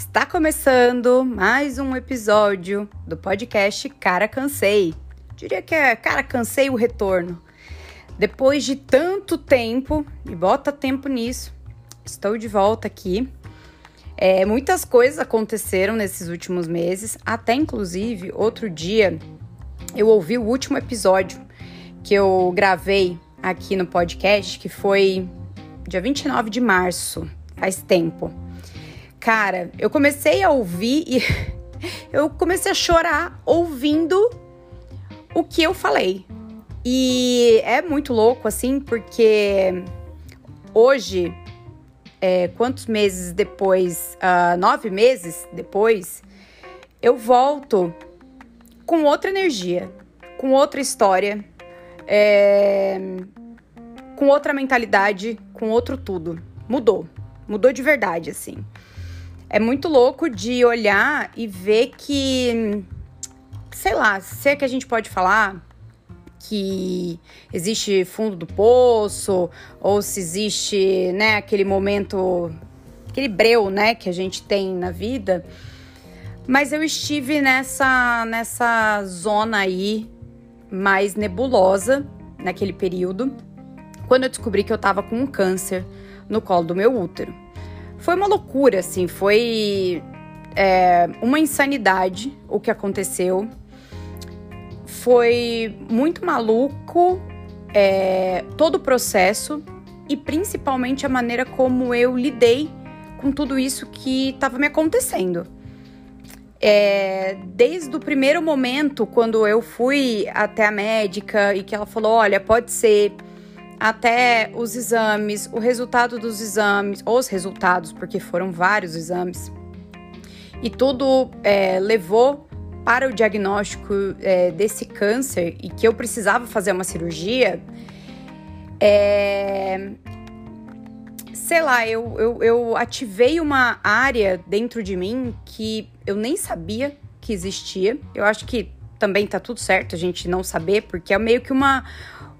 Está começando mais um episódio do podcast Cara Cansei. Diria que é Cara Cansei o retorno. Depois de tanto tempo, e bota tempo nisso, estou de volta aqui. É, muitas coisas aconteceram nesses últimos meses, até inclusive outro dia eu ouvi o último episódio que eu gravei aqui no podcast, que foi dia 29 de março, faz tempo. Cara, eu comecei a ouvir e eu comecei a chorar ouvindo o que eu falei. E é muito louco, assim, porque hoje, é, quantos meses depois, uh, nove meses depois, eu volto com outra energia, com outra história, é, com outra mentalidade, com outro tudo. Mudou, mudou de verdade, assim é muito louco de olhar e ver que, sei lá, se é que a gente pode falar que existe fundo do poço, ou se existe, né, aquele momento, aquele breu, né, que a gente tem na vida. Mas eu estive nessa, nessa zona aí mais nebulosa naquele período, quando eu descobri que eu tava com um câncer no colo do meu útero. Foi uma loucura, assim, foi é, uma insanidade o que aconteceu. Foi muito maluco é, todo o processo e principalmente a maneira como eu lidei com tudo isso que estava me acontecendo. É, desde o primeiro momento, quando eu fui até a médica e que ela falou: olha, pode ser até os exames, o resultado dos exames, os resultados, porque foram vários exames, e tudo é, levou para o diagnóstico é, desse câncer e que eu precisava fazer uma cirurgia, é, sei lá, eu, eu, eu ativei uma área dentro de mim que eu nem sabia que existia. Eu acho que também tá tudo certo a gente não saber, porque é meio que uma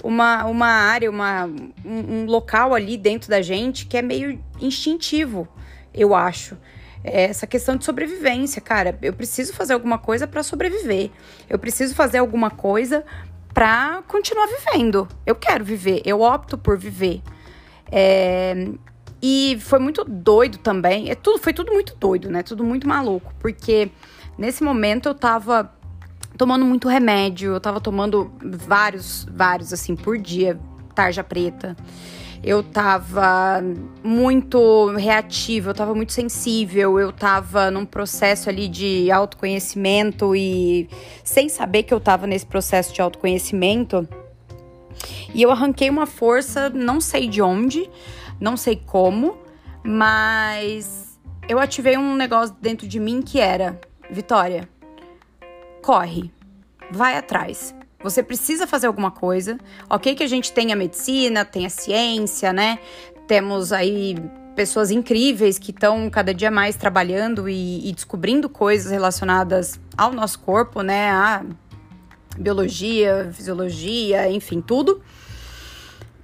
uma, uma área, uma, um, um local ali dentro da gente que é meio instintivo, eu acho. É essa questão de sobrevivência, cara. Eu preciso fazer alguma coisa para sobreviver. Eu preciso fazer alguma coisa para continuar vivendo. Eu quero viver, eu opto por viver. É, e foi muito doido também. É tudo, foi tudo muito doido, né? Tudo muito maluco, porque nesse momento eu tava tomando muito remédio, eu tava tomando vários, vários assim por dia, tarja preta. Eu tava muito reativa, eu tava muito sensível, eu tava num processo ali de autoconhecimento e sem saber que eu tava nesse processo de autoconhecimento. E eu arranquei uma força, não sei de onde, não sei como, mas eu ativei um negócio dentro de mim que era: Vitória, corre, vai atrás. Você precisa fazer alguma coisa. Ok, que a gente tem a medicina, tem a ciência, né? Temos aí pessoas incríveis que estão cada dia mais trabalhando e, e, descobrindo coisas relacionadas ao nosso corpo, né? A biologia, fisiologia, enfim, tudo.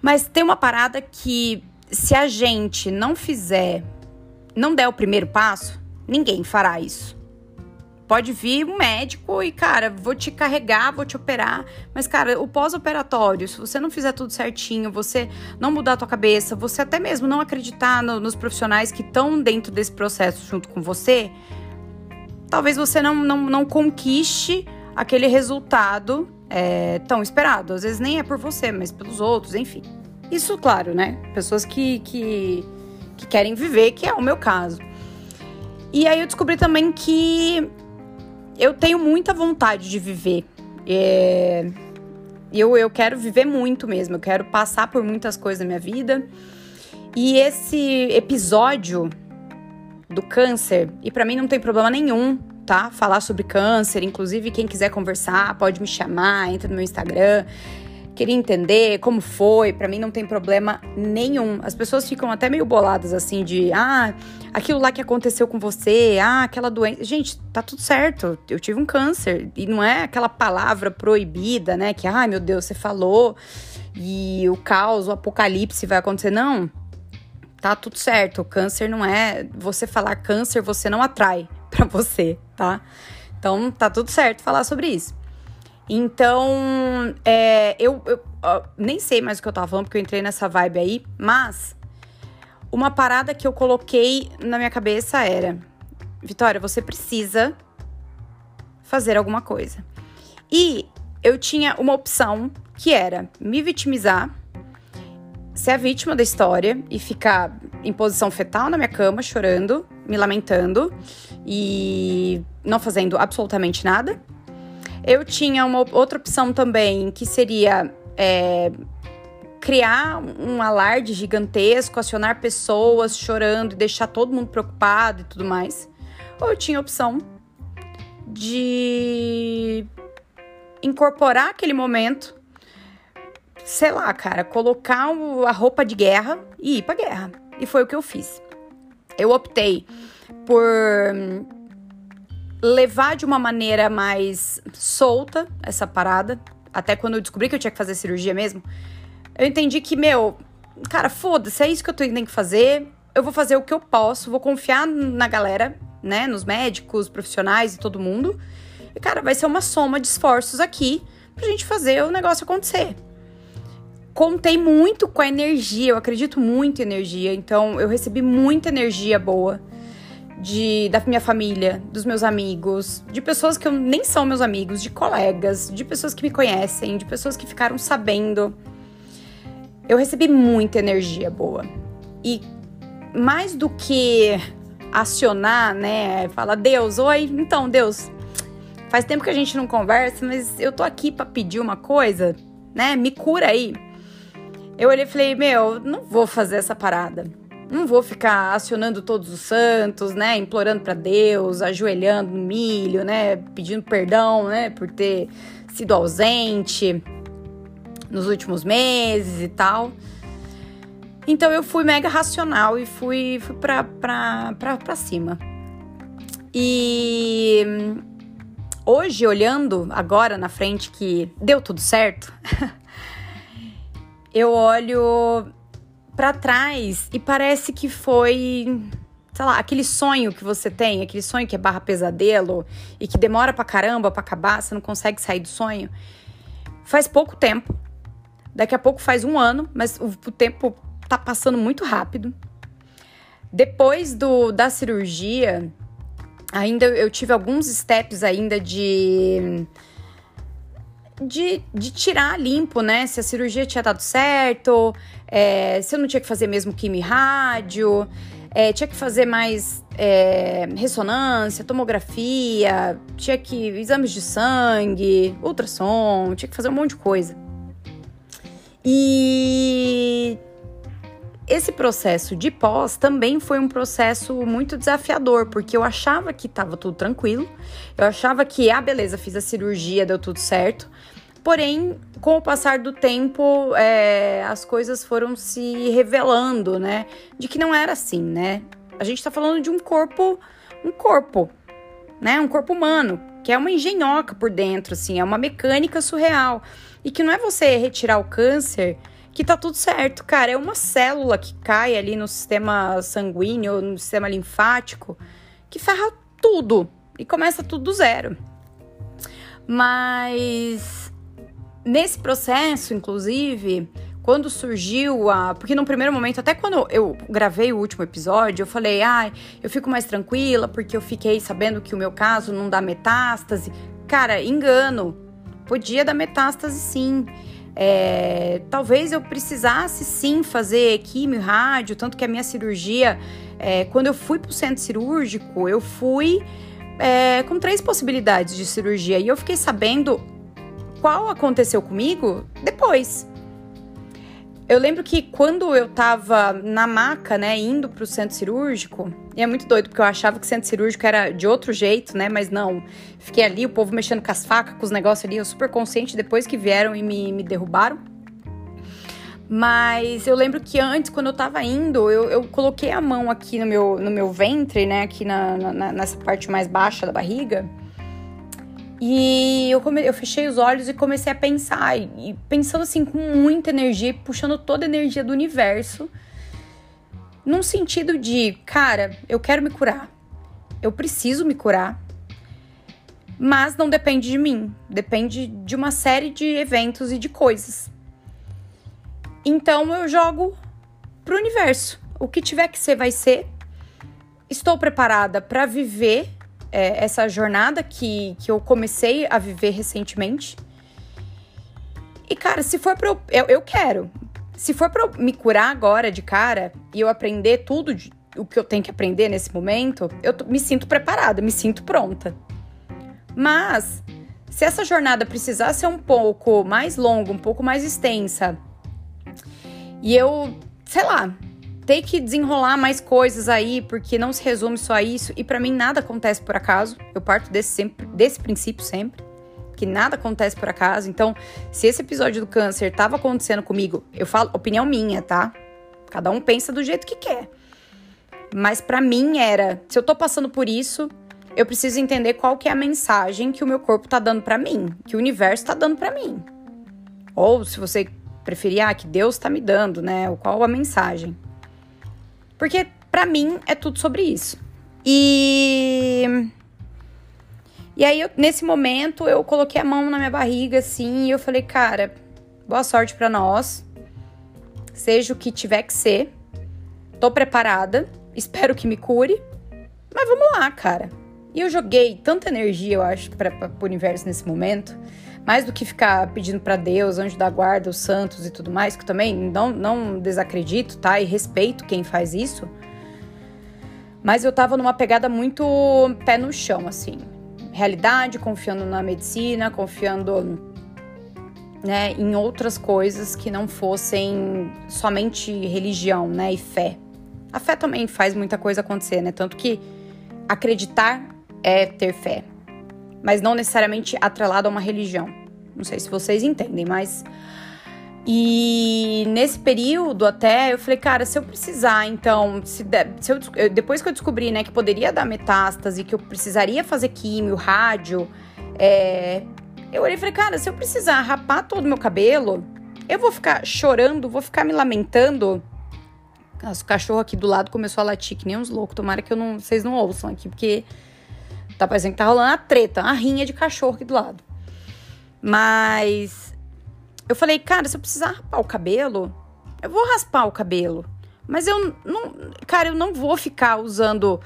Mas tem uma parada que, se a gente não fizer, não der o primeiro passo, ninguém fará isso. Pode vir um médico e, cara, vou te carregar, vou te operar. Mas, cara, o pós-operatório, se você não fizer tudo certinho, você não mudar a tua cabeça, você até mesmo não acreditar no, nos profissionais que estão dentro desse processo junto com você, talvez você não, não, não conquiste aquele resultado é, tão esperado. Às vezes nem é por você, mas pelos outros, enfim. Isso, claro, né? Pessoas que, que, que querem viver, que é o meu caso. E aí eu descobri também que eu tenho muita vontade de viver. É, eu, eu quero viver muito mesmo, eu quero passar por muitas coisas na minha vida. E esse episódio do câncer, e para mim não tem problema nenhum, tá? Falar sobre câncer, inclusive quem quiser conversar, pode me chamar, entra no meu Instagram queria entender como foi, para mim não tem problema nenhum. As pessoas ficam até meio boladas assim de, ah, aquilo lá que aconteceu com você, ah, aquela doença. Gente, tá tudo certo. Eu tive um câncer e não é aquela palavra proibida, né, que ai, meu Deus, você falou e o caos, o apocalipse vai acontecer, não. tá tudo certo. O câncer não é. Você falar câncer, você não atrai para você, tá? Então tá tudo certo falar sobre isso. Então, é, eu, eu nem sei mais o que eu tava falando, porque eu entrei nessa vibe aí, mas uma parada que eu coloquei na minha cabeça era: Vitória, você precisa fazer alguma coisa. E eu tinha uma opção que era me vitimizar, ser a vítima da história e ficar em posição fetal na minha cama, chorando, me lamentando e não fazendo absolutamente nada. Eu tinha uma outra opção também, que seria é, criar um alarde gigantesco, acionar pessoas chorando e deixar todo mundo preocupado e tudo mais. Ou eu tinha a opção de incorporar aquele momento, sei lá, cara, colocar a roupa de guerra e ir pra guerra. E foi o que eu fiz. Eu optei por levar de uma maneira mais solta essa parada. Até quando eu descobri que eu tinha que fazer cirurgia mesmo, eu entendi que, meu, cara, foda-se, é isso que eu tenho que fazer. Eu vou fazer o que eu posso, vou confiar na galera, né? Nos médicos, profissionais e todo mundo. E, cara, vai ser uma soma de esforços aqui pra gente fazer o negócio acontecer. Contei muito com a energia, eu acredito muito em energia, então eu recebi muita energia boa de da minha família, dos meus amigos, de pessoas que eu nem são meus amigos, de colegas, de pessoas que me conhecem, de pessoas que ficaram sabendo. Eu recebi muita energia boa. E mais do que acionar, né, fala Deus, oi, então Deus, faz tempo que a gente não conversa, mas eu tô aqui para pedir uma coisa, né? Me cura aí. Eu olhei e falei, meu, não vou fazer essa parada não vou ficar acionando todos os santos, né? Implorando para Deus, ajoelhando no milho, né? Pedindo perdão, né? Por ter sido ausente nos últimos meses e tal. Então eu fui mega racional e fui, fui pra, pra, pra, pra cima. E hoje, olhando agora na frente que deu tudo certo, eu olho para trás e parece que foi, sei lá, aquele sonho que você tem, aquele sonho que é barra pesadelo e que demora pra caramba pra acabar, você não consegue sair do sonho. Faz pouco tempo. Daqui a pouco faz um ano, mas o, o tempo tá passando muito rápido. Depois do, da cirurgia, ainda eu tive alguns steps ainda de de, de tirar limpo, né? Se a cirurgia tinha dado certo, é, se eu não tinha que fazer mesmo quimio rádio, é, tinha que fazer mais é, ressonância, tomografia, tinha que exames de sangue, ultrassom, tinha que fazer um monte de coisa. E esse processo de pós também foi um processo muito desafiador, porque eu achava que estava tudo tranquilo, eu achava que, ah, beleza, fiz a cirurgia, deu tudo certo. Porém, com o passar do tempo, é, as coisas foram se revelando, né? De que não era assim, né? A gente tá falando de um corpo, um corpo, né? Um corpo humano, que é uma engenhoca por dentro, assim, é uma mecânica surreal. E que não é você retirar o câncer que tá tudo certo, cara. É uma célula que cai ali no sistema sanguíneo, no sistema linfático, que ferra tudo e começa tudo do zero. Mas nesse processo, inclusive, quando surgiu a. Porque no primeiro momento, até quando eu gravei o último episódio, eu falei, ai, ah, eu fico mais tranquila porque eu fiquei sabendo que o meu caso não dá metástase. Cara, engano. Podia dar metástase sim. É, talvez eu precisasse sim fazer químio, rádio, tanto que a minha cirurgia, é, quando eu fui para o centro cirúrgico, eu fui é, com três possibilidades de cirurgia e eu fiquei sabendo qual aconteceu comigo depois. Eu lembro que quando eu tava na maca, né, indo pro centro cirúrgico, e é muito doido, porque eu achava que centro cirúrgico era de outro jeito, né, mas não. Fiquei ali, o povo mexendo com as facas, com os negócios ali, eu super consciente depois que vieram e me, me derrubaram. Mas eu lembro que antes, quando eu tava indo, eu, eu coloquei a mão aqui no meu, no meu ventre, né, aqui na, na nessa parte mais baixa da barriga. E eu, come... eu fechei os olhos e comecei a pensar, e pensando assim com muita energia, puxando toda a energia do universo. num sentido de, cara, eu quero me curar. Eu preciso me curar. Mas não depende de mim, depende de uma série de eventos e de coisas. Então eu jogo pro universo. O que tiver que ser, vai ser. Estou preparada para viver é, essa jornada que, que eu comecei a viver recentemente. E, cara, se for pra eu. Eu, eu quero. Se for pra eu me curar agora de cara e eu aprender tudo de, o que eu tenho que aprender nesse momento, eu me sinto preparada, me sinto pronta. Mas, se essa jornada precisar ser um pouco mais longa, um pouco mais extensa, e eu, sei lá, ter que desenrolar mais coisas aí, porque não se resume só a isso, e para mim nada acontece por acaso, eu parto desse, sempre, desse princípio sempre que nada acontece por acaso. Então, se esse episódio do câncer estava acontecendo comigo, eu falo opinião minha, tá? Cada um pensa do jeito que quer. Mas para mim era, se eu tô passando por isso, eu preciso entender qual que é a mensagem que o meu corpo tá dando para mim, que o universo tá dando para mim. Ou se você preferir, ah, que Deus tá me dando, né? Qual a mensagem. Porque para mim é tudo sobre isso. E E aí eu, nesse momento eu coloquei a mão na minha barriga assim, e eu falei, cara, boa sorte para nós. Seja o que tiver que ser. Tô preparada, espero que me cure. Mas vamos lá, cara. E eu joguei tanta energia, eu acho, para o universo nesse momento, mais do que ficar pedindo para Deus, anjo da guarda, os santos e tudo mais, que também não, não desacredito, tá? E respeito quem faz isso. Mas eu tava numa pegada muito pé no chão, assim. Realidade, confiando na medicina, confiando né, em outras coisas que não fossem somente religião, né, e fé. A fé também faz muita coisa acontecer, né? Tanto que acreditar é ter fé, mas não necessariamente atrelado a uma religião. Não sei se vocês entendem, mas. E nesse período até eu falei, cara, se eu precisar, então, se, de, se eu, depois que eu descobri, né, que poderia dar metástase, que eu precisaria fazer químio, rádio, é, eu olhei e falei, cara, se eu precisar rapar todo o meu cabelo, eu vou ficar chorando, vou ficar me lamentando. Nossa, o cachorro aqui do lado começou a latir que nem uns loucos. Tomara que eu não, vocês não ouçam aqui, porque Tá parecendo que tá rolando a treta, a rinha de cachorro aqui do lado. Mas eu falei, cara, se eu precisar raspar o cabelo, eu vou raspar o cabelo. Mas eu não, cara, eu não vou ficar usando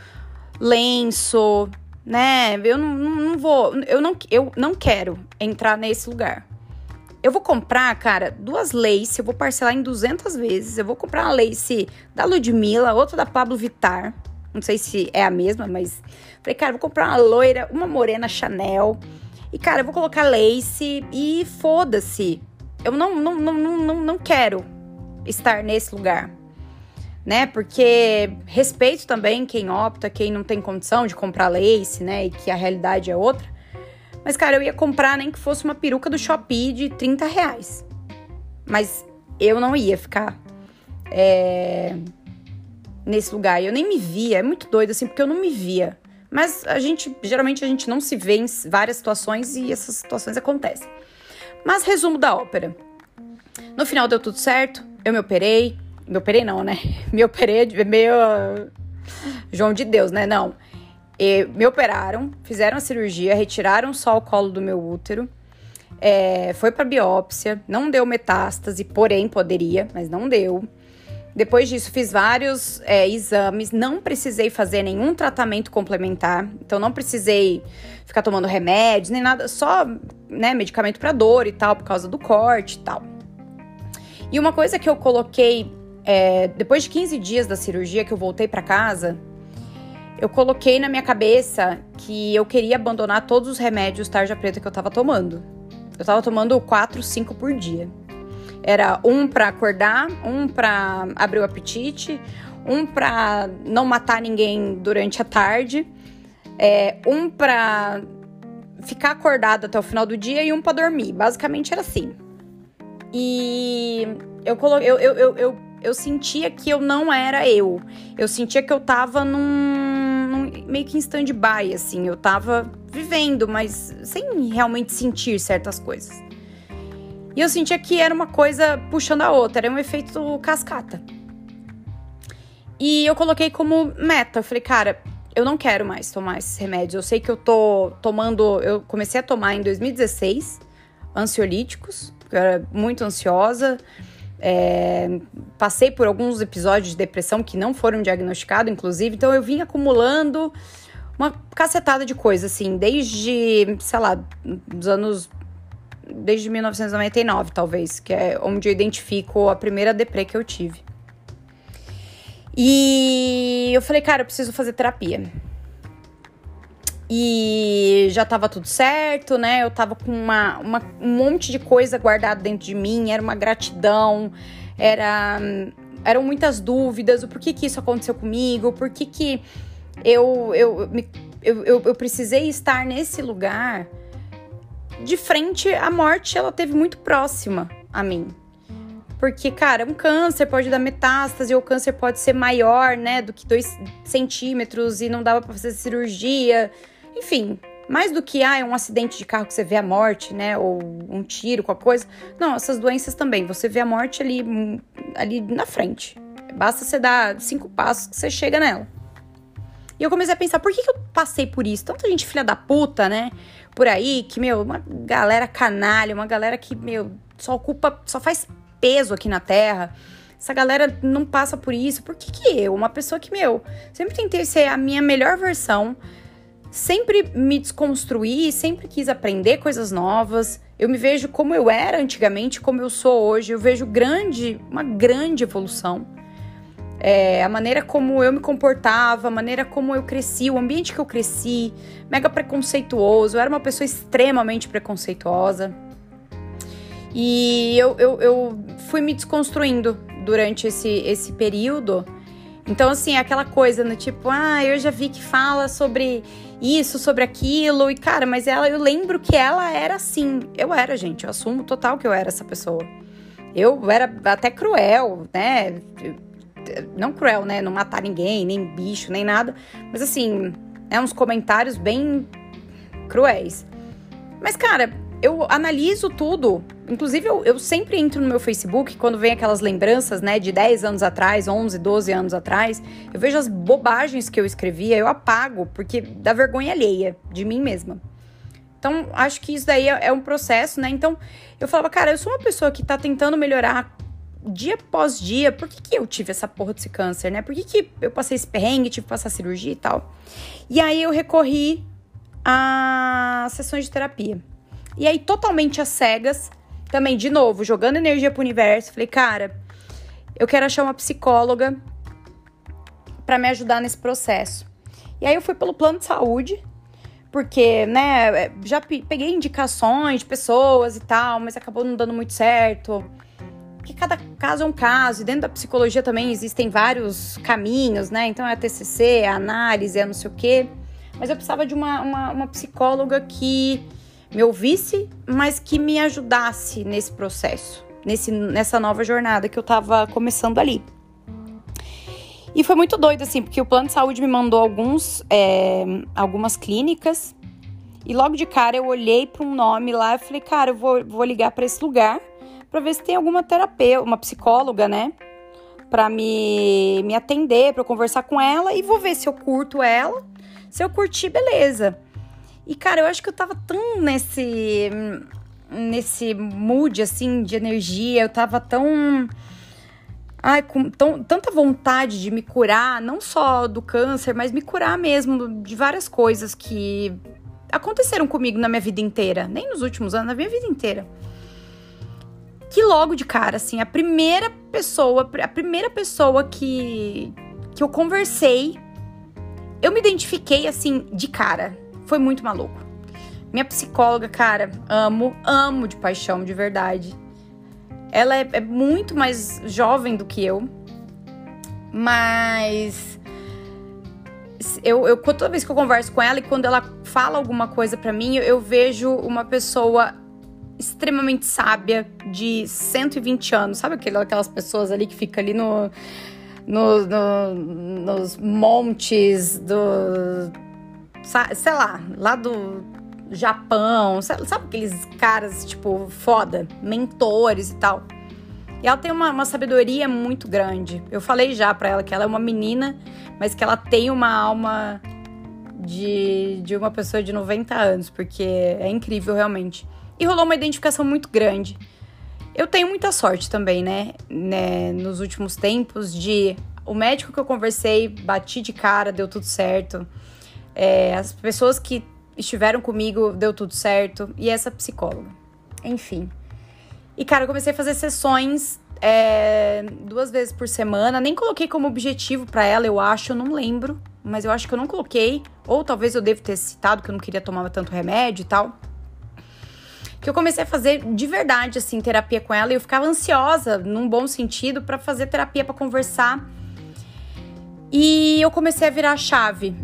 lenço, né? Eu não, não, vou, eu não, eu não quero entrar nesse lugar. Eu vou comprar, cara, duas lace, eu vou parcelar em 200 vezes. Eu vou comprar uma lace da Ludmilla, outra da Pablo Vittar. Não sei se é a mesma, mas falei, cara, vou comprar uma loira, uma morena Chanel. E, cara, eu vou colocar lace e foda-se. Eu não, não, não, não, não quero estar nesse lugar. Né? Porque respeito também quem opta, quem não tem condição de comprar lace, né? E que a realidade é outra. Mas, cara, eu ia comprar nem que fosse uma peruca do Shopee de 30 reais. Mas eu não ia ficar. É nesse lugar. Eu nem me via, é muito doido assim, porque eu não me via. Mas a gente, geralmente a gente não se vê em várias situações e essas situações acontecem. Mas resumo da ópera. No final deu tudo certo, eu me operei. Me operei não, né? Me operei meio João de Deus, né? Não. E me operaram, fizeram a cirurgia, retiraram só o colo do meu útero. É, foi para biópsia, não deu metástase, porém poderia, mas não deu. Depois disso, fiz vários é, exames, não precisei fazer nenhum tratamento complementar, então não precisei ficar tomando remédios nem nada, só né, medicamento para dor e tal, por causa do corte e tal. E uma coisa que eu coloquei é, depois de 15 dias da cirurgia que eu voltei para casa, eu coloquei na minha cabeça que eu queria abandonar todos os remédios tarja preta que eu tava tomando. Eu tava tomando 4, 5 por dia. Era um para acordar, um para abrir o apetite, um para não matar ninguém durante a tarde, é, um para ficar acordado até o final do dia e um para dormir. Basicamente era assim. E eu, colo... eu, eu, eu, eu, eu sentia que eu não era eu. Eu sentia que eu tava num, num meio que em stand-by, assim. Eu tava vivendo, mas sem realmente sentir certas coisas. E eu sentia que era uma coisa puxando a outra, era um efeito cascata. E eu coloquei como meta. Eu falei, cara, eu não quero mais tomar esses remédios. Eu sei que eu tô tomando. Eu comecei a tomar em 2016 ansiolíticos, porque eu era muito ansiosa. É, passei por alguns episódios de depressão que não foram diagnosticados, inclusive, então eu vim acumulando uma cacetada de coisa, assim, desde, sei lá, dos anos. Desde 1999, talvez, que é onde eu identifico a primeira deprê que eu tive. E eu falei, cara, eu preciso fazer terapia. E já tava tudo certo, né? Eu tava com uma, uma, um monte de coisa guardada dentro de mim, era uma gratidão, era, eram muitas dúvidas, o porquê que isso aconteceu comigo, por que eu, eu, eu, eu, eu precisei estar nesse lugar. De frente, a morte, ela teve muito próxima a mim. Porque, cara, um câncer pode dar metástase, ou o câncer pode ser maior, né, do que 2 centímetros e não dava para fazer cirurgia. Enfim, mais do que ah, é um acidente de carro que você vê a morte, né, ou um tiro, qualquer coisa. Não, essas doenças também, você vê a morte ali, ali na frente. Basta você dar cinco passos que você chega nela. E eu comecei a pensar, por que, que eu passei por isso? Tanta gente filha da puta, né? Por aí, que, meu, uma galera canalha, uma galera que, meu, só ocupa, só faz peso aqui na Terra. Essa galera não passa por isso. Por que, que eu, uma pessoa que, meu, sempre tentei ser a minha melhor versão, sempre me desconstruí, sempre quis aprender coisas novas. Eu me vejo como eu era antigamente, como eu sou hoje. Eu vejo grande, uma grande evolução. É, a maneira como eu me comportava, a maneira como eu cresci, o ambiente que eu cresci, mega preconceituoso. Eu era uma pessoa extremamente preconceituosa. E eu, eu, eu fui me desconstruindo durante esse, esse período. Então, assim, aquela coisa no tipo, ah, eu já vi que fala sobre isso, sobre aquilo, e cara, mas ela, eu lembro que ela era assim. Eu era, gente, eu assumo total que eu era essa pessoa. Eu era até cruel, né? Não cruel, né? Não matar ninguém, nem bicho, nem nada. Mas assim, é uns comentários bem cruéis. Mas, cara, eu analiso tudo. Inclusive, eu, eu, sempre entro no meu Facebook quando vem aquelas lembranças, né, de 10 anos atrás, 11, 12 anos atrás. Eu vejo as bobagens que eu escrevia, eu apago, porque dá vergonha alheia de mim mesma. Então, acho que isso daí é, é um processo, né? Então, eu falava, cara, eu sou uma pessoa que tá tentando melhorar dia após dia. Por que, que eu tive essa porra desse câncer, né? Por que, que eu passei esse perrengue, tive que passar cirurgia e tal? E aí eu recorri a sessões de terapia. E aí, totalmente às cegas, também, de novo, jogando energia pro universo, falei, cara, eu quero achar uma psicóloga para me ajudar nesse processo. E aí eu fui pelo plano de saúde, porque, né, já peguei indicações de pessoas e tal, mas acabou não dando muito certo. Porque cada caso é um caso, e dentro da psicologia também existem vários caminhos, né? Então é a TCC, é a análise, é não sei o quê. Mas eu precisava de uma, uma, uma psicóloga que me ouvisse, mas que me ajudasse nesse processo, nesse, nessa nova jornada que eu tava começando ali. E foi muito doido, assim, porque o plano de saúde me mandou alguns, é, algumas clínicas. E logo de cara eu olhei para um nome lá e falei, cara, eu vou, vou ligar para esse lugar para ver se tem alguma terapeuta, uma psicóloga, né? Para me, me atender, para eu conversar com ela e vou ver se eu curto ela. Se eu curtir, beleza. E, cara, eu acho que eu tava tão nesse. nesse mood, assim, de energia, eu tava tão. Ai, com tão, tanta vontade de me curar, não só do câncer, mas me curar mesmo de várias coisas que aconteceram comigo na minha vida inteira. Nem nos últimos anos, na minha vida inteira. Que logo de cara, assim, a primeira pessoa, a primeira pessoa que, que eu conversei, eu me identifiquei assim de cara foi muito maluco. Minha psicóloga, cara, amo, amo de paixão, de verdade. Ela é, é muito mais jovem do que eu, mas eu, eu, toda vez que eu converso com ela e quando ela fala alguma coisa para mim, eu, eu, vejo uma pessoa extremamente sábia de 120 anos. Sabe aquelas pessoas ali que fica ali no, no, no nos montes do sei lá, lá do Japão, sabe aqueles caras, tipo, foda, mentores e tal. E ela tem uma, uma sabedoria muito grande. Eu falei já para ela que ela é uma menina, mas que ela tem uma alma de, de uma pessoa de 90 anos, porque é incrível realmente. E rolou uma identificação muito grande. Eu tenho muita sorte também, né? né? Nos últimos tempos, de o médico que eu conversei, bati de cara, deu tudo certo. É, as pessoas que estiveram comigo, deu tudo certo. E essa psicóloga. Enfim. E, cara, eu comecei a fazer sessões é, duas vezes por semana. Nem coloquei como objetivo para ela, eu acho, eu não lembro. Mas eu acho que eu não coloquei. Ou talvez eu devo ter citado que eu não queria tomar tanto remédio e tal. Que eu comecei a fazer de verdade, assim, terapia com ela. E eu ficava ansiosa, num bom sentido, para fazer terapia, para conversar. E eu comecei a virar a chave.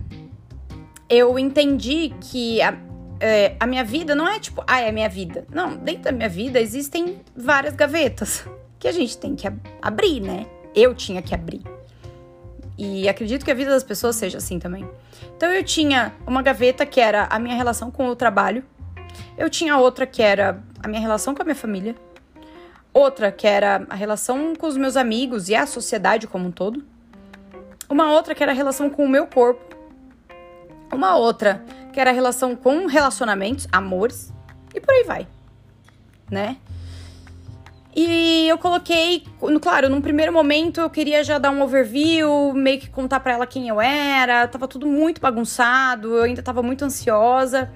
Eu entendi que a, é, a minha vida não é tipo, ah, é a minha vida. Não, dentro da minha vida existem várias gavetas que a gente tem que ab abrir, né? Eu tinha que abrir. E acredito que a vida das pessoas seja assim também. Então eu tinha uma gaveta que era a minha relação com o trabalho. Eu tinha outra que era a minha relação com a minha família. Outra que era a relação com os meus amigos e a sociedade como um todo. Uma outra que era a relação com o meu corpo. Uma outra que era a relação com relacionamentos, amores, e por aí vai, né? E eu coloquei, claro, num primeiro momento eu queria já dar um overview, meio que contar para ela quem eu era, tava tudo muito bagunçado, eu ainda tava muito ansiosa.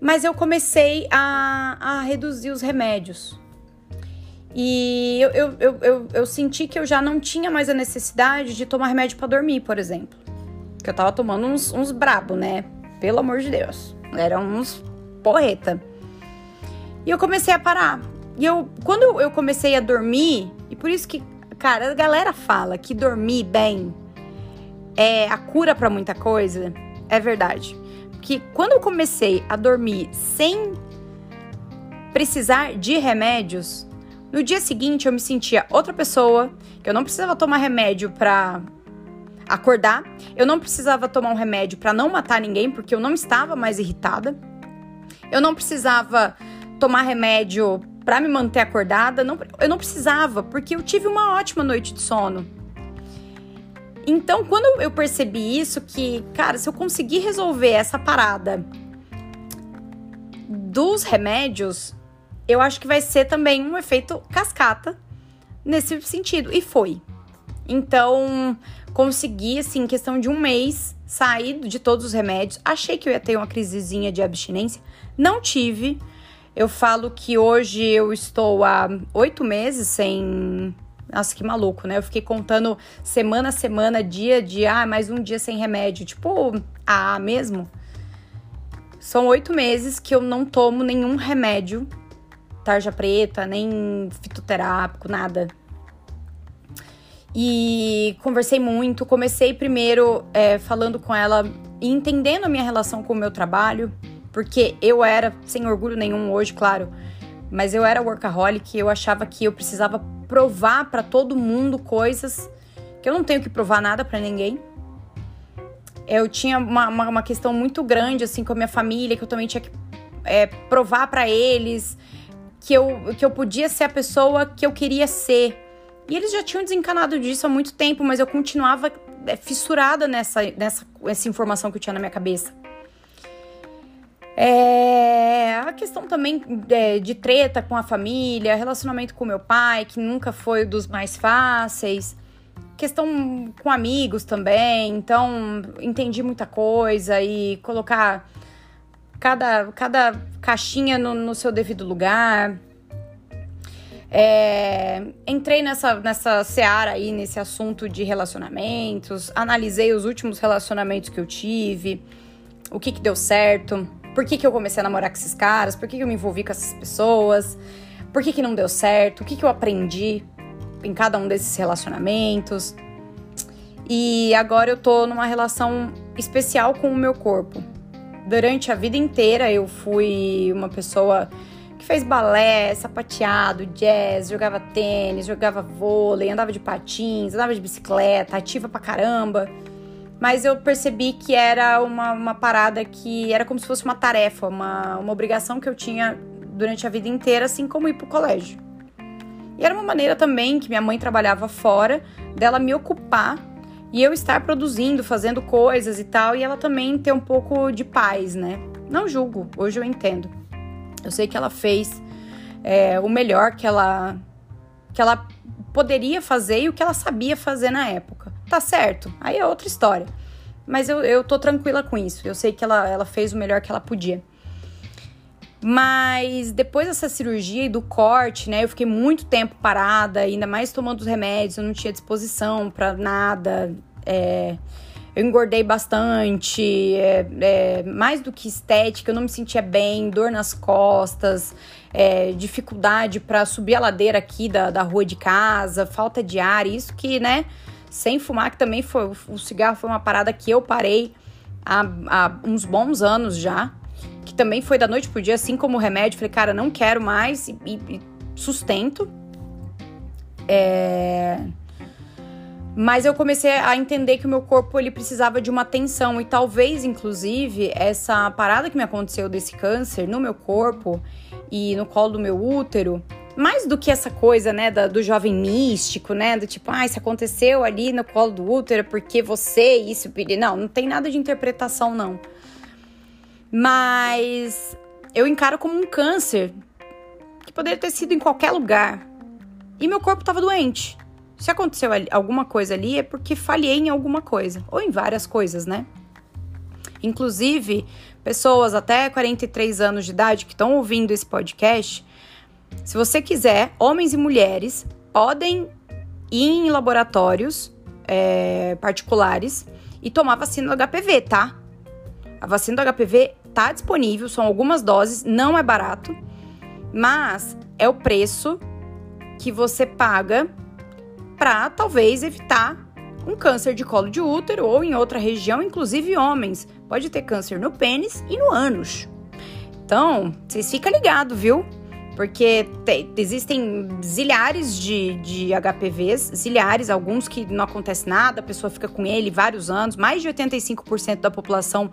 Mas eu comecei a, a reduzir os remédios. E eu, eu, eu, eu, eu senti que eu já não tinha mais a necessidade de tomar remédio para dormir, por exemplo. Que eu tava tomando uns, uns brabo, né? Pelo amor de Deus. Eram uns porreta. E eu comecei a parar. E eu, quando eu comecei a dormir, e por isso que, cara, a galera fala que dormir bem é a cura para muita coisa, é verdade. Porque quando eu comecei a dormir sem precisar de remédios, no dia seguinte eu me sentia outra pessoa, que eu não precisava tomar remédio pra acordar. Eu não precisava tomar um remédio para não matar ninguém, porque eu não estava mais irritada. Eu não precisava tomar remédio para me manter acordada. Não, eu não precisava, porque eu tive uma ótima noite de sono. Então, quando eu percebi isso, que, cara, se eu conseguir resolver essa parada dos remédios, eu acho que vai ser também um efeito cascata nesse sentido. E foi. Então, consegui, assim, em questão de um mês, sair de todos os remédios. Achei que eu ia ter uma crisezinha de abstinência. Não tive. Eu falo que hoje eu estou há oito meses sem. Nossa, que maluco, né? Eu fiquei contando semana a semana, dia a dia, ah, mais um dia sem remédio. Tipo, ah, mesmo? São oito meses que eu não tomo nenhum remédio, tarja preta, nem fitoterápico, nada. E conversei muito. Comecei primeiro é, falando com ela e entendendo a minha relação com o meu trabalho, porque eu era, sem orgulho nenhum hoje, claro, mas eu era workaholic, eu achava que eu precisava provar para todo mundo coisas que eu não tenho que provar nada para ninguém. Eu tinha uma, uma, uma, questão muito grande assim com a minha família, que eu também tinha que é, provar para eles que eu, que eu podia ser a pessoa que eu queria ser e eles já tinham desencanado disso há muito tempo, mas eu continuava é, fissurada nessa, nessa essa informação que eu tinha na minha cabeça. É, a questão também é, de treta com a família, relacionamento com meu pai, que nunca foi dos mais fáceis. Questão com amigos também, então entendi muita coisa e colocar cada, cada caixinha no, no seu devido lugar. É, entrei nessa, nessa seara aí, nesse assunto de relacionamentos, analisei os últimos relacionamentos que eu tive, o que que deu certo, por que que eu comecei a namorar com esses caras, por que que eu me envolvi com essas pessoas, por que que não deu certo, o que que eu aprendi em cada um desses relacionamentos. E agora eu tô numa relação especial com o meu corpo. Durante a vida inteira eu fui uma pessoa que fez balé, sapateado, jazz, jogava tênis, jogava vôlei, andava de patins, andava de bicicleta, ativa pra caramba. Mas eu percebi que era uma, uma parada que era como se fosse uma tarefa, uma, uma obrigação que eu tinha durante a vida inteira, assim como ir pro colégio. E era uma maneira também que minha mãe trabalhava fora, dela me ocupar e eu estar produzindo, fazendo coisas e tal, e ela também ter um pouco de paz, né? Não julgo, hoje eu entendo. Eu sei que ela fez é, o melhor que ela, que ela poderia fazer e o que ela sabia fazer na época. Tá certo, aí é outra história. Mas eu, eu tô tranquila com isso. Eu sei que ela, ela fez o melhor que ela podia. Mas depois dessa cirurgia e do corte, né, eu fiquei muito tempo parada, ainda mais tomando os remédios, eu não tinha disposição para nada. É, eu engordei bastante, é, é, mais do que estética, eu não me sentia bem, dor nas costas, é, dificuldade para subir a ladeira aqui da, da rua de casa, falta de ar, isso que, né, sem fumar, que também foi, o cigarro foi uma parada que eu parei há, há uns bons anos já que também foi da noite pro dia, assim como o remédio. Falei, cara, não quero mais e, e sustento. É... Mas eu comecei a entender que o meu corpo ele precisava de uma atenção e talvez, inclusive, essa parada que me aconteceu desse câncer no meu corpo e no colo do meu útero, mais do que essa coisa, né, da, do jovem místico, né, do tipo, ah, isso aconteceu ali no colo do útero porque você, isso, não, não tem nada de interpretação, não. Mas eu encaro como um câncer que poderia ter sido em qualquer lugar. E meu corpo estava doente. Se aconteceu alguma coisa ali é porque falhei em alguma coisa, ou em várias coisas, né? Inclusive, pessoas até 43 anos de idade que estão ouvindo esse podcast, se você quiser, homens e mulheres podem ir em laboratórios é, particulares e tomar vacina do HPV, tá? A vacina do HPV tá disponível, são algumas doses, não é barato, mas é o preço que você paga para talvez evitar um câncer de colo de útero ou em outra região, inclusive homens. Pode ter câncer no pênis e no ânus. Então, vocês ficam ligados, viu? Porque te, existem zilhares de, de HPVs, zilhares, alguns que não acontece nada, a pessoa fica com ele vários anos, mais de 85% da população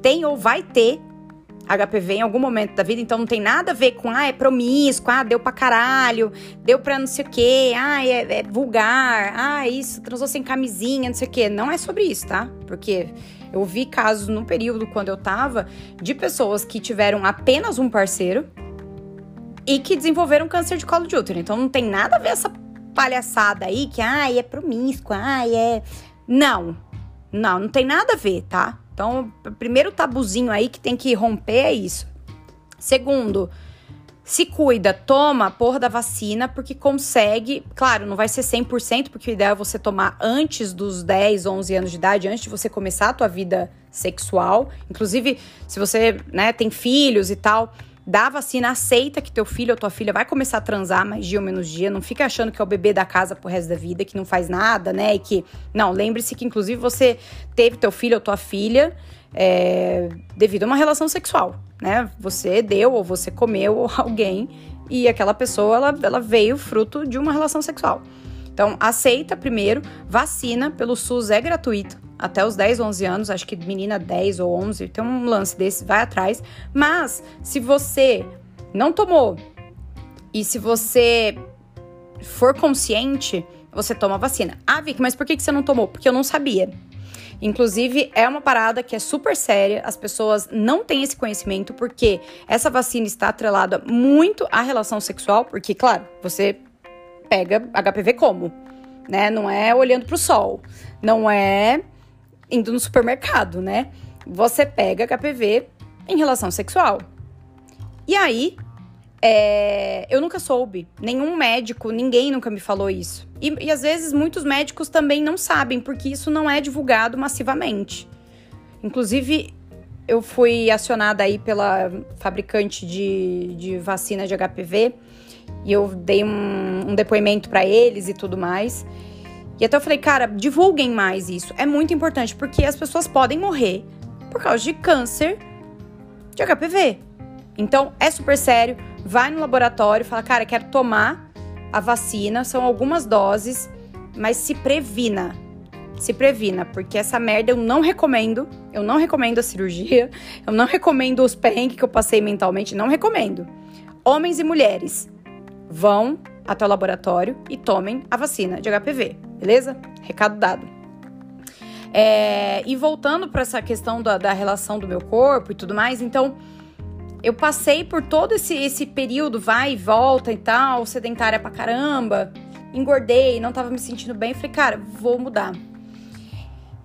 tem ou vai ter HPV em algum momento da vida, então não tem nada a ver com, ah, é promíscuo, ah, deu pra caralho, deu pra não sei o quê, ah, é, é vulgar, ah, isso, transou sem camisinha, não sei o quê. Não é sobre isso, tá? Porque eu vi casos no período quando eu tava de pessoas que tiveram apenas um parceiro e que desenvolveram câncer de colo de útero. Então não tem nada a ver essa palhaçada aí que, ah, é promíscuo, ah, é. Não, não, não tem nada a ver, tá? Então, primeiro tabuzinho aí que tem que romper é isso. Segundo, se cuida, toma a porra da vacina, porque consegue. Claro, não vai ser 100%, porque o ideal é você tomar antes dos 10, 11 anos de idade, antes de você começar a tua vida sexual. Inclusive, se você né, tem filhos e tal, dá vacina, aceita que teu filho ou tua filha vai começar a transar mais dia ou menos dia, não fica achando que é o bebê da casa pro resto da vida, que não faz nada, né? E que. Não, lembre-se que, inclusive, você teve teu filho ou tua filha é, devido a uma relação sexual, né? Você deu ou você comeu alguém e aquela pessoa ela, ela veio fruto de uma relação sexual. Então, aceita primeiro, vacina pelo SUS é gratuito até os 10, 11 anos, acho que menina 10 ou 11, tem um lance desse, vai atrás. Mas se você não tomou e se você for consciente, você toma a vacina. Ah, Vicky, mas por que você não tomou? Porque eu não sabia. Inclusive, é uma parada que é super séria, as pessoas não têm esse conhecimento, porque essa vacina está atrelada muito à relação sexual, porque, claro, você pega HPV como? Né? Não é olhando para o sol, não é indo no supermercado, né? Você pega HPV em relação sexual. E aí, é, eu nunca soube. Nenhum médico, ninguém nunca me falou isso. E, e às vezes muitos médicos também não sabem, porque isso não é divulgado massivamente. Inclusive, eu fui acionada aí pela fabricante de, de vacina de HPV e eu dei um, um depoimento para eles e tudo mais. E até eu falei, cara, divulguem mais isso. É muito importante, porque as pessoas podem morrer por causa de câncer de HPV. Então, é super sério. Vai no laboratório, fala, cara, quero tomar a vacina. São algumas doses, mas se previna. Se previna, porque essa merda eu não recomendo. Eu não recomendo a cirurgia. Eu não recomendo os perrengues que eu passei mentalmente. Não recomendo. Homens e mulheres vão até o laboratório e tomem a vacina de HPV, beleza? Recado dado. É, e voltando para essa questão da, da, relação do meu corpo e tudo mais, então eu passei por todo esse, esse período, vai e volta e tal, sedentária pra caramba, engordei, não tava me sentindo bem, falei, cara, vou mudar.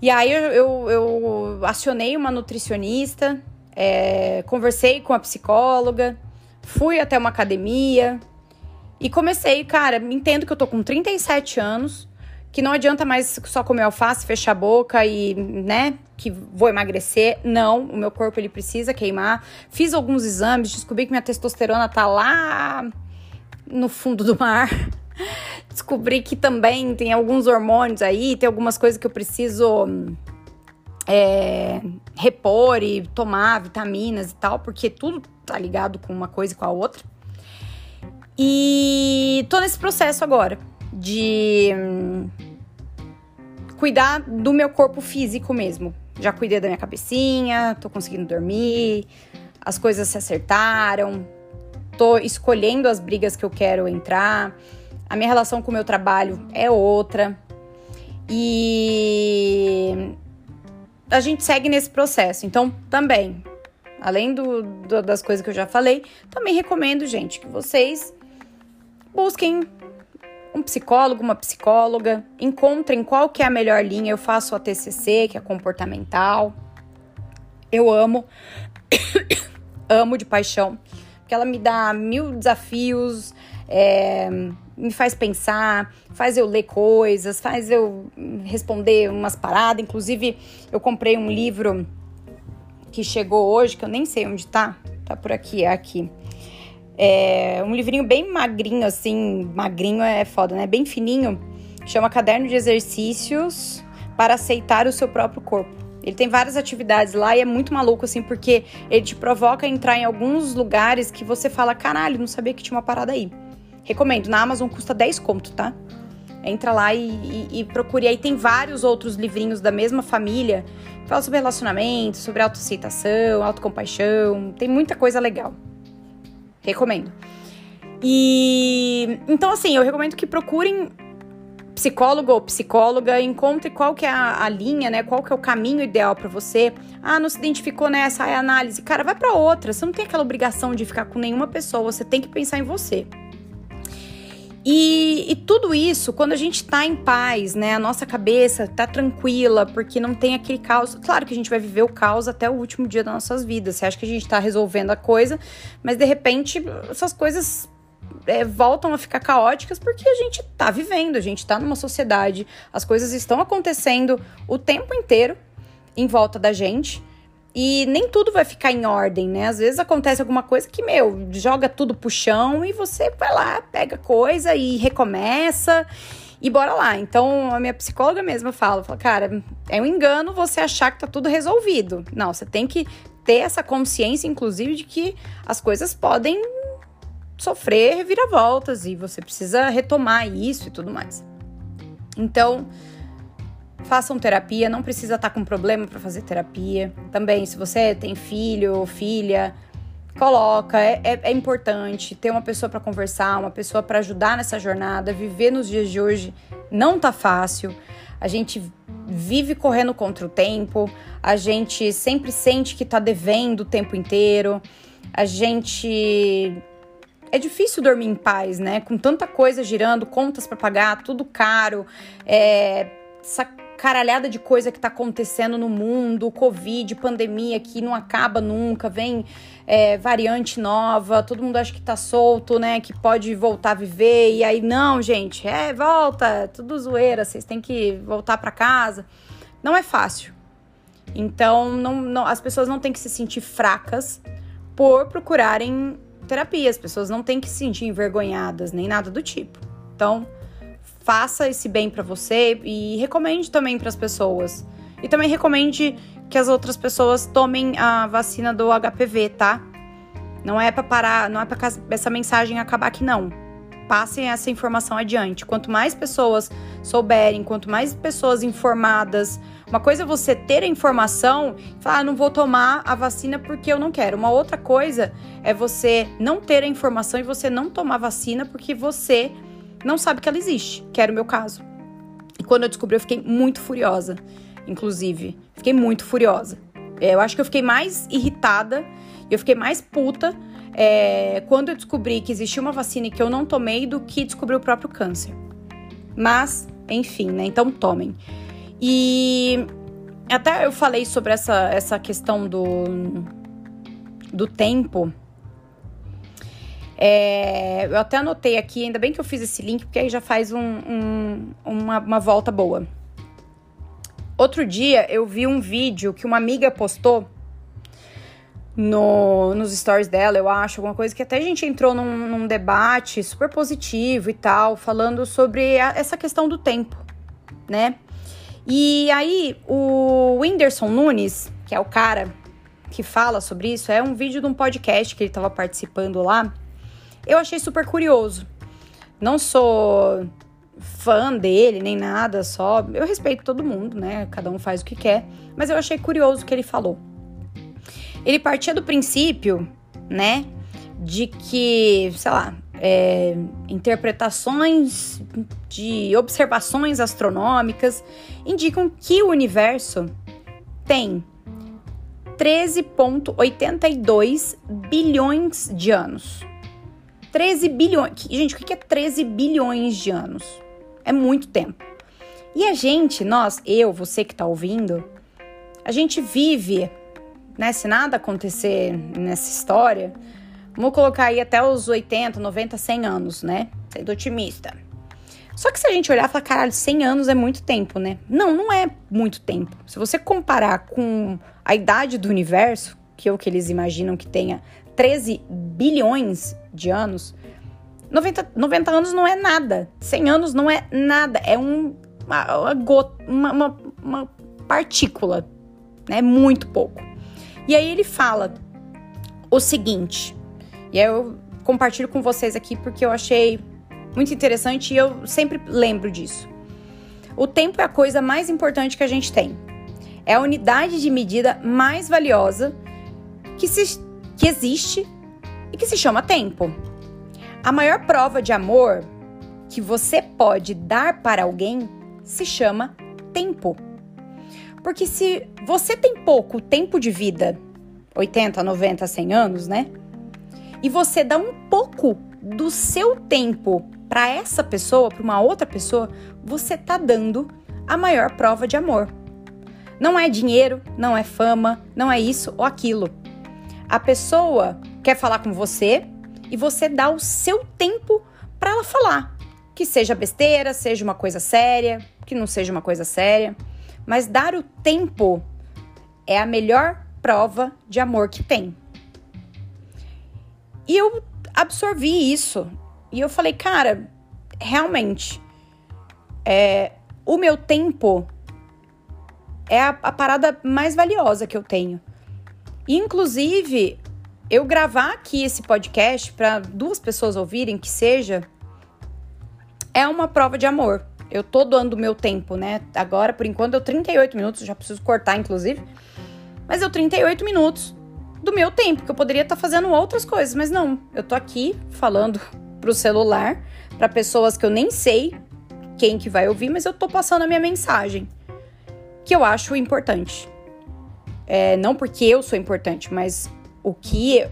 E aí eu, eu, eu acionei uma nutricionista, é, conversei com a psicóloga, fui até uma academia e comecei, cara, entendo que eu tô com 37 anos, que não adianta mais só comer alface, fechar a boca e, né, que vou emagrecer. Não, o meu corpo ele precisa queimar. Fiz alguns exames, descobri que minha testosterona tá lá no fundo do mar. Descobri que também tem alguns hormônios aí, tem algumas coisas que eu preciso é, repor e tomar vitaminas e tal, porque tudo tá ligado com uma coisa e com a outra. E tô nesse processo agora de hum, cuidar do meu corpo físico mesmo. Já cuidei da minha cabecinha, tô conseguindo dormir, as coisas se acertaram, tô escolhendo as brigas que eu quero entrar, a minha relação com o meu trabalho é outra. E a gente segue nesse processo. Então, também, além do, do, das coisas que eu já falei, também recomendo, gente, que vocês busquem um psicólogo, uma psicóloga, encontrem qual que é a melhor linha. Eu faço a TCC, que é comportamental. Eu amo, amo de paixão, porque ela me dá mil desafios, é, me faz pensar, faz eu ler coisas, faz eu responder umas paradas. Inclusive, eu comprei um livro que chegou hoje, que eu nem sei onde tá, tá por aqui, é aqui é um livrinho bem magrinho, assim, magrinho é foda, né? Bem fininho. Chama Caderno de Exercícios para Aceitar o Seu Próprio Corpo. Ele tem várias atividades lá e é muito maluco, assim, porque ele te provoca a entrar em alguns lugares que você fala, caralho, não sabia que tinha uma parada aí. Recomendo, na Amazon custa 10 conto, tá? Entra lá e, e, e procure. Aí tem vários outros livrinhos da mesma família. Fala sobre relacionamento, sobre autoaceitação, autocompaixão. Tem muita coisa legal. Recomendo. E então assim, eu recomendo que procurem psicólogo ou psicóloga, encontre qual que é a, a linha, né? Qual que é o caminho ideal para você. Ah, não se identificou nessa é análise, cara, vai para outra. Você não tem aquela obrigação de ficar com nenhuma pessoa, você tem que pensar em você. E, e, tudo isso, quando a gente tá em paz, né? A nossa cabeça tá tranquila, porque não tem aquele caos. Claro que a gente vai viver o caos até o último dia das nossas vidas. Você acha que a gente tá resolvendo a coisa, mas de repente essas coisas é, voltam a ficar caóticas porque a gente tá vivendo, a gente tá numa sociedade, as coisas estão acontecendo o tempo inteiro em volta da gente. E nem tudo vai ficar em ordem, né? Às vezes acontece alguma coisa que, meu, joga tudo pro chão e você vai lá, pega coisa e recomeça e bora lá. Então, a minha psicóloga mesma fala, fala, cara, é um engano você achar que tá tudo resolvido. Não, você tem que ter essa consciência, inclusive, de que as coisas podem sofrer reviravoltas e você precisa retomar isso e tudo mais. Então, façam terapia, não precisa estar com problema para fazer terapia. Também, se você tem filho ou filha, coloca, é, é, é importante ter uma pessoa para conversar, uma pessoa para ajudar nessa jornada. Viver nos dias de hoje não tá fácil. A gente vive correndo contra o tempo, a gente sempre sente que tá devendo o tempo inteiro, a gente. É difícil dormir em paz, né? Com tanta coisa girando, contas para pagar, tudo caro, é, caralhada de coisa que tá acontecendo no mundo, Covid, pandemia que não acaba nunca, vem é, variante nova, todo mundo acha que tá solto, né? Que pode voltar a viver, e aí, não, gente, é, volta, tudo zoeira, vocês têm que voltar para casa. Não é fácil. Então, não, não, as pessoas não têm que se sentir fracas por procurarem terapia. As pessoas não têm que se sentir envergonhadas, nem nada do tipo. Então, faça esse bem para você e recomende também para as pessoas. E também recomende que as outras pessoas tomem a vacina do HPV, tá? Não é para parar, não é para essa mensagem acabar aqui não. Passem essa informação adiante. Quanto mais pessoas souberem, quanto mais pessoas informadas, uma coisa é você ter a informação falar, ah, não vou tomar a vacina porque eu não quero. Uma outra coisa é você não ter a informação e você não tomar vacina porque você não sabe que ela existe, que era o meu caso. E quando eu descobri, eu fiquei muito furiosa, inclusive. Fiquei muito furiosa. É, eu acho que eu fiquei mais irritada, eu fiquei mais puta é, quando eu descobri que existia uma vacina que eu não tomei do que descobrir o próprio câncer. Mas, enfim, né? Então tomem. E até eu falei sobre essa, essa questão do, do tempo. É, eu até anotei aqui, ainda bem que eu fiz esse link, porque aí já faz um, um, uma, uma volta boa. Outro dia eu vi um vídeo que uma amiga postou no, nos stories dela, eu acho, alguma coisa que até a gente entrou num, num debate super positivo e tal, falando sobre a, essa questão do tempo, né? E aí, o Whindersson Nunes, que é o cara que fala sobre isso, é um vídeo de um podcast que ele estava participando lá. Eu achei super curioso. Não sou fã dele nem nada, só eu respeito todo mundo, né? Cada um faz o que quer, mas eu achei curioso o que ele falou. Ele partia do princípio, né, de que, sei lá, é, interpretações de observações astronômicas indicam que o universo tem 13,82 bilhões de anos. 13 bilhões. Gente, o que é 13 bilhões de anos? É muito tempo. E a gente, nós, eu, você que tá ouvindo, a gente vive, né? Se nada acontecer nessa história, Vamos colocar aí até os 80, 90, 100 anos, né? Sendo otimista. Só que se a gente olhar e falar, caralho, 100 anos é muito tempo, né? Não, não é muito tempo. Se você comparar com a idade do universo, que é o que eles imaginam que tenha 13 bilhões de anos, 90, 90 anos não é nada. 100 anos não é nada. É um, uma, uma, uma, uma partícula, né? Muito pouco. E aí ele fala o seguinte: e aí eu compartilho com vocês aqui porque eu achei muito interessante e eu sempre lembro disso. O tempo é a coisa mais importante que a gente tem. É a unidade de medida mais valiosa que, se, que existe e que se chama tempo. A maior prova de amor que você pode dar para alguém se chama tempo. Porque se você tem pouco tempo de vida, 80, 90, 100 anos, né? e você dá um pouco do seu tempo para essa pessoa, para uma outra pessoa, você tá dando a maior prova de amor. Não é dinheiro, não é fama, não é isso ou aquilo. A pessoa quer falar com você e você dá o seu tempo para ela falar. Que seja besteira, seja uma coisa séria, que não seja uma coisa séria, mas dar o tempo é a melhor prova de amor que tem. E eu absorvi isso. E eu falei, cara, realmente, é, o meu tempo é a, a parada mais valiosa que eu tenho. Inclusive, eu gravar aqui esse podcast para duas pessoas ouvirem, que seja, é uma prova de amor. Eu tô doando meu tempo, né? Agora, por enquanto, eu 38 minutos, já preciso cortar, inclusive. Mas eu 38 minutos do meu tempo, que eu poderia estar tá fazendo outras coisas, mas não, eu tô aqui falando pro celular, para pessoas que eu nem sei quem que vai ouvir, mas eu tô passando a minha mensagem, que eu acho importante. É, não porque eu sou importante, mas o que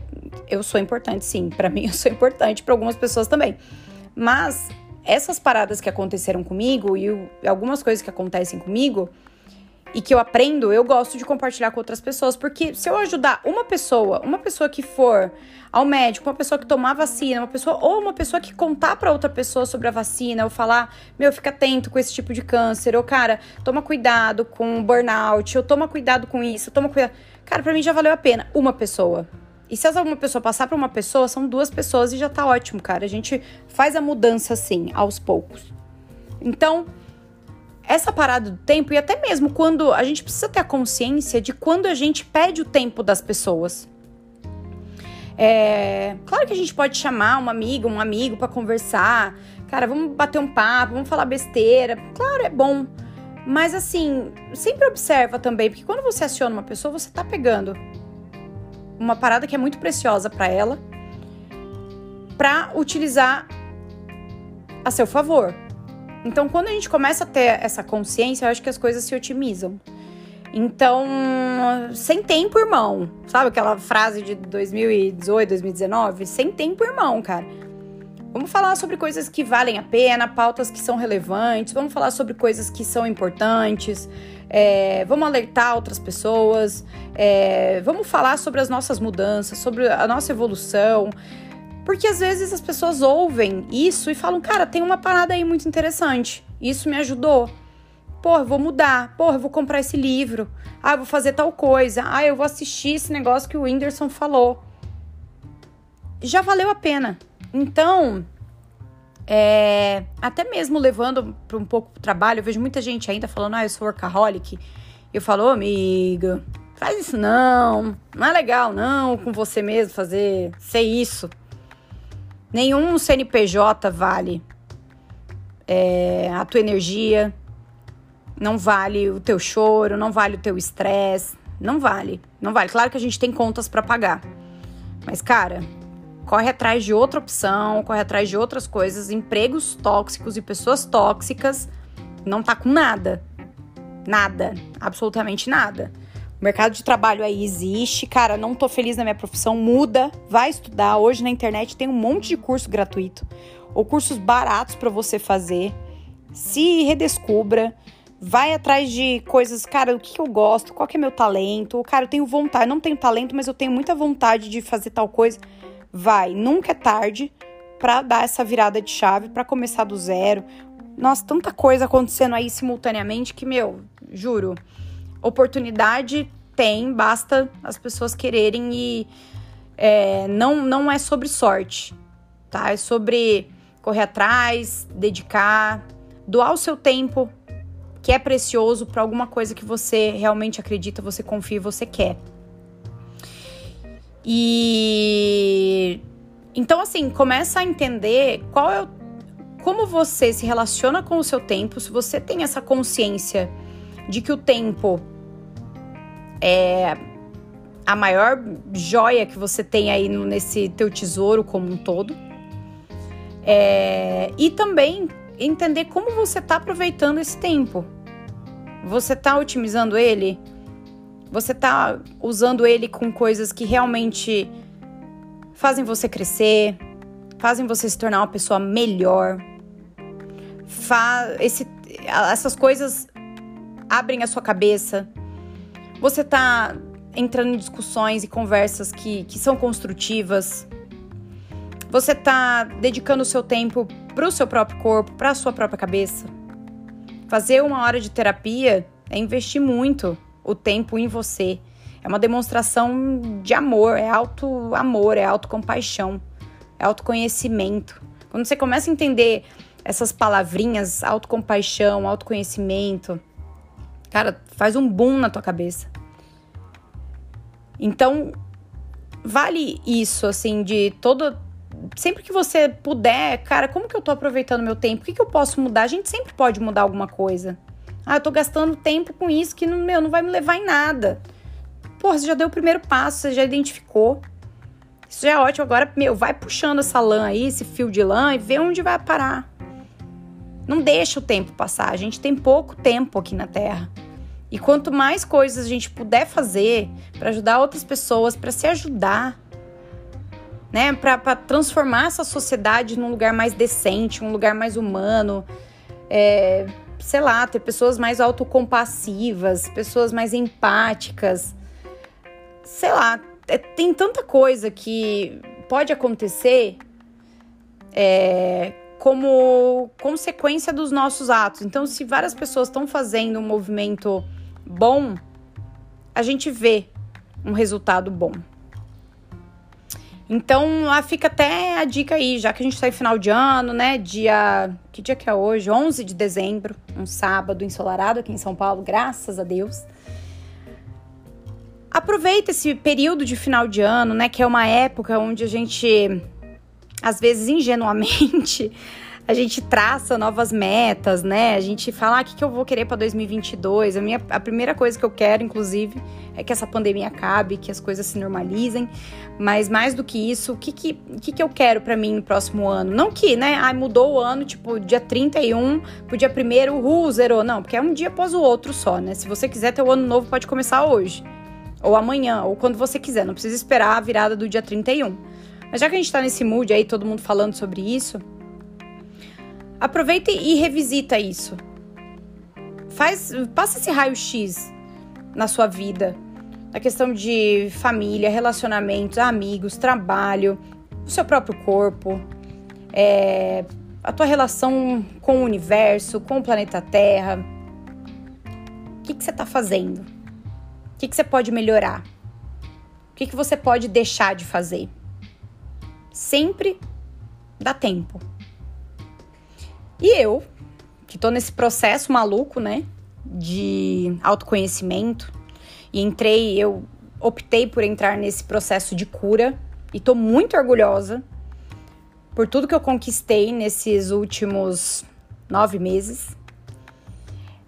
eu sou importante, sim. Para mim, eu sou importante, para algumas pessoas também. Mas essas paradas que aconteceram comigo e algumas coisas que acontecem comigo, e que eu aprendo, eu gosto de compartilhar com outras pessoas, porque se eu ajudar uma pessoa, uma pessoa que for ao médico, uma pessoa que tomar vacina, uma pessoa ou uma pessoa que contar para outra pessoa sobre a vacina, ou falar, meu, fica atento com esse tipo de câncer, ou cara, toma cuidado com burnout, ou toma cuidado com isso, toma cuidado. Cara, para mim já valeu a pena uma pessoa. E se essa uma pessoa passar para uma pessoa, são duas pessoas e já tá ótimo, cara. A gente faz a mudança assim, aos poucos. Então, essa parada do tempo, e até mesmo quando a gente precisa ter a consciência de quando a gente pede o tempo das pessoas. É, claro que a gente pode chamar uma amiga, um amigo para conversar. Cara, vamos bater um papo, vamos falar besteira. Claro, é bom. Mas assim, sempre observa também, porque quando você aciona uma pessoa, você tá pegando uma parada que é muito preciosa para ela para utilizar a seu favor. Então, quando a gente começa a ter essa consciência, eu acho que as coisas se otimizam. Então, sem tempo, irmão. Sabe aquela frase de 2018, 2019? Sem tempo, irmão, cara. Vamos falar sobre coisas que valem a pena, pautas que são relevantes, vamos falar sobre coisas que são importantes, é, vamos alertar outras pessoas, é, vamos falar sobre as nossas mudanças, sobre a nossa evolução. Porque às vezes as pessoas ouvem isso e falam, cara, tem uma parada aí muito interessante. Isso me ajudou. Porra, vou mudar. Porra, eu vou comprar esse livro. Ah, eu vou fazer tal coisa. Ah, eu vou assistir esse negócio que o Whindersson falou. Já valeu a pena. Então, é, até mesmo levando para um pouco o trabalho, eu vejo muita gente ainda falando, ah, eu sou workaholic. Eu falo, oh, amiga, faz isso não. Não é legal, não, com você mesmo fazer, ser isso. Nenhum CNPJ vale é, a tua energia, não vale o teu choro, não vale o teu estresse, não vale, não vale. Claro que a gente tem contas para pagar, mas cara, corre atrás de outra opção, corre atrás de outras coisas, empregos tóxicos e pessoas tóxicas, não tá com nada, nada, absolutamente nada. O mercado de trabalho aí existe, cara, não tô feliz na minha profissão, muda, vai estudar. Hoje na internet tem um monte de curso gratuito ou cursos baratos para você fazer. Se redescubra, vai atrás de coisas, cara, o que, eu gosto, qual que é meu talento. Cara, eu tenho vontade, não tenho talento, mas eu tenho muita vontade de fazer tal coisa. Vai, nunca é tarde para dar essa virada de chave, para começar do zero. Nossa, tanta coisa acontecendo aí simultaneamente que, meu, juro, oportunidade tem, basta as pessoas quererem e é, não, não é sobre sorte, tá? É sobre correr atrás, dedicar, doar o seu tempo, que é precioso, para alguma coisa que você realmente acredita, você confia e você quer. E então assim, começa a entender qual é o, como você se relaciona com o seu tempo, se você tem essa consciência de que o tempo é a maior joia que você tem aí nesse teu tesouro como um todo. É, e também entender como você está aproveitando esse tempo. Você está otimizando ele? Você está usando ele com coisas que realmente fazem você crescer, fazem você se tornar uma pessoa melhor. Fa esse, essas coisas abrem a sua cabeça. Você tá entrando em discussões e conversas que, que são construtivas. Você tá dedicando o seu tempo para o seu próprio corpo, para a sua própria cabeça. Fazer uma hora de terapia é investir muito o tempo em você. É uma demonstração de amor, é auto amor, é autocompaixão, é autoconhecimento. Quando você começa a entender essas palavrinhas, autocompaixão, autoconhecimento, Cara, faz um boom na tua cabeça. Então, vale isso, assim, de todo. Sempre que você puder, cara, como que eu tô aproveitando meu tempo? O que, que eu posso mudar? A gente sempre pode mudar alguma coisa. Ah, eu tô gastando tempo com isso que, não, meu, não vai me levar em nada. Pô, você já deu o primeiro passo, você já identificou. Isso já é ótimo. Agora, meu, vai puxando essa lã aí, esse fio de lã e vê onde vai parar. Não deixa o tempo passar. A gente tem pouco tempo aqui na Terra. E quanto mais coisas a gente puder fazer para ajudar outras pessoas, para se ajudar, né, para transformar essa sociedade num lugar mais decente, um lugar mais humano, é, sei lá, ter pessoas mais autocompassivas, pessoas mais empáticas, sei lá, é, tem tanta coisa que pode acontecer é, como consequência dos nossos atos. Então, se várias pessoas estão fazendo um movimento bom, a gente vê um resultado bom. Então, fica até a dica aí, já que a gente está em final de ano, né? Dia. Que dia que é hoje? 11 de dezembro, um sábado ensolarado aqui em São Paulo, graças a Deus. Aproveita esse período de final de ano, né? Que é uma época onde a gente às vezes ingenuamente, a gente traça novas metas, né? A gente fala ah, o que, que eu vou querer para 2022. A, minha, a primeira coisa que eu quero, inclusive, é que essa pandemia acabe, que as coisas se normalizem. Mas mais do que isso, o que, que, que, que eu quero para mim no próximo ano? Não que, né? Ai, mudou o ano, tipo, dia 31 pro dia 1 uhul, zerou. Não, porque é um dia após o outro só, né? Se você quiser ter o ano novo, pode começar hoje. Ou amanhã, ou quando você quiser. Não precisa esperar a virada do dia 31. Mas já que a gente tá nesse mood aí, todo mundo falando sobre isso, aproveita e revisita isso. Faz, passa esse raio-x na sua vida, na questão de família, relacionamentos, amigos, trabalho, o seu próprio corpo, é, a tua relação com o universo, com o planeta Terra. O que, que você está fazendo? O que, que você pode melhorar? O que, que você pode deixar de fazer? Sempre dá tempo. E eu, que tô nesse processo maluco, né, de autoconhecimento, e entrei, eu optei por entrar nesse processo de cura e tô muito orgulhosa por tudo que eu conquistei nesses últimos nove meses.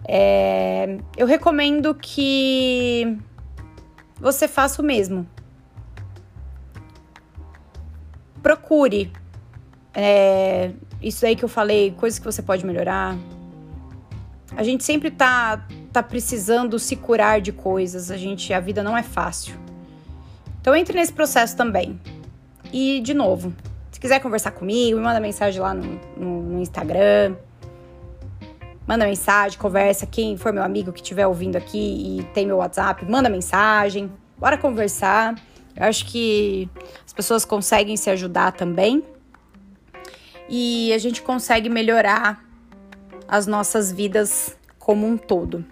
É, eu recomendo que você faça o mesmo. Procure é, isso aí que eu falei, coisas que você pode melhorar. A gente sempre tá, tá precisando se curar de coisas. A gente, a vida não é fácil. Então entre nesse processo também. E de novo, se quiser conversar comigo, me manda mensagem lá no, no, no Instagram. Manda mensagem, conversa. Quem for meu amigo que estiver ouvindo aqui e tem meu WhatsApp, manda mensagem. Bora conversar. Eu acho que as pessoas conseguem se ajudar também e a gente consegue melhorar as nossas vidas como um todo.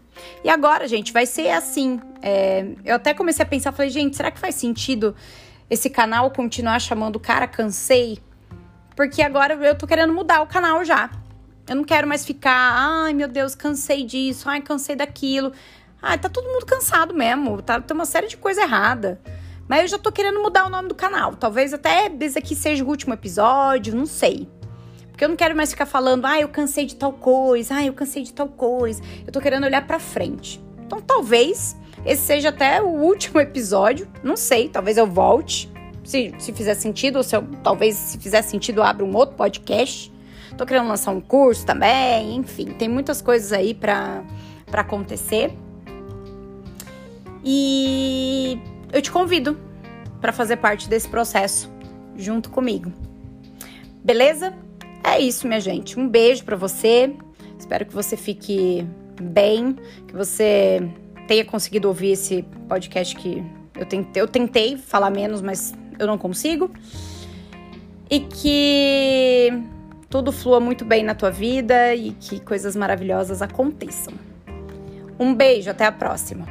E agora, gente, vai ser assim. É, eu até comecei a pensar, falei, gente, será que faz sentido esse canal continuar chamando Cara Cansei? Porque agora eu tô querendo mudar o canal já. Eu não quero mais ficar, ai meu Deus, cansei disso, ai, cansei daquilo. Ai, tá todo mundo cansado mesmo, tá, tem uma série de coisa errada. Mas eu já tô querendo mudar o nome do canal. Talvez até esse aqui seja o último episódio, não sei. Porque eu não quero mais ficar falando, ah, eu cansei de tal coisa, ah, eu cansei de tal coisa. Eu tô querendo olhar para frente. Então, talvez esse seja até o último episódio, não sei, talvez eu volte, se, se fizer sentido, ou se eu, talvez se fizer sentido abra um outro podcast. Tô querendo lançar um curso também, enfim, tem muitas coisas aí para acontecer. E eu te convido para fazer parte desse processo junto comigo. Beleza? É isso, minha gente. Um beijo para você. Espero que você fique bem, que você tenha conseguido ouvir esse podcast que eu tentei, eu tentei falar menos, mas eu não consigo. E que tudo flua muito bem na tua vida e que coisas maravilhosas aconteçam. Um beijo, até a próxima!